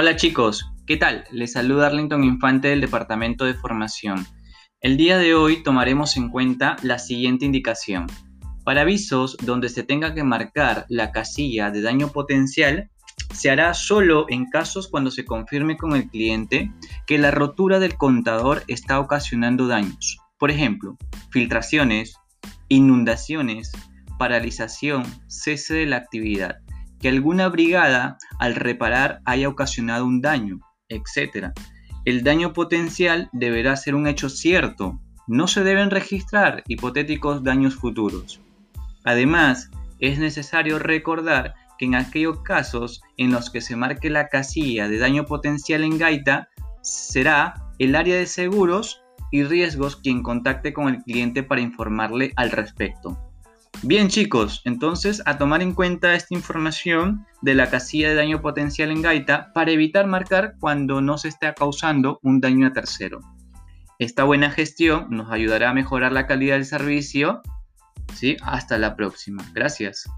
Hola chicos, ¿qué tal? Les saluda Arlington Infante del Departamento de Formación. El día de hoy tomaremos en cuenta la siguiente indicación. Para avisos donde se tenga que marcar la casilla de daño potencial, se hará solo en casos cuando se confirme con el cliente que la rotura del contador está ocasionando daños. Por ejemplo, filtraciones, inundaciones, paralización, cese de la actividad, que alguna brigada al reparar haya ocasionado un daño, etc. El daño potencial deberá ser un hecho cierto, no se deben registrar hipotéticos daños futuros. Además, es necesario recordar que en aquellos casos en los que se marque la casilla de daño potencial en gaita, será el área de seguros y riesgos quien contacte con el cliente para informarle al respecto. Bien chicos, entonces a tomar en cuenta esta información de la casilla de daño potencial en gaita para evitar marcar cuando no se esté causando un daño a tercero. Esta buena gestión nos ayudará a mejorar la calidad del servicio. ¿sí? Hasta la próxima. Gracias.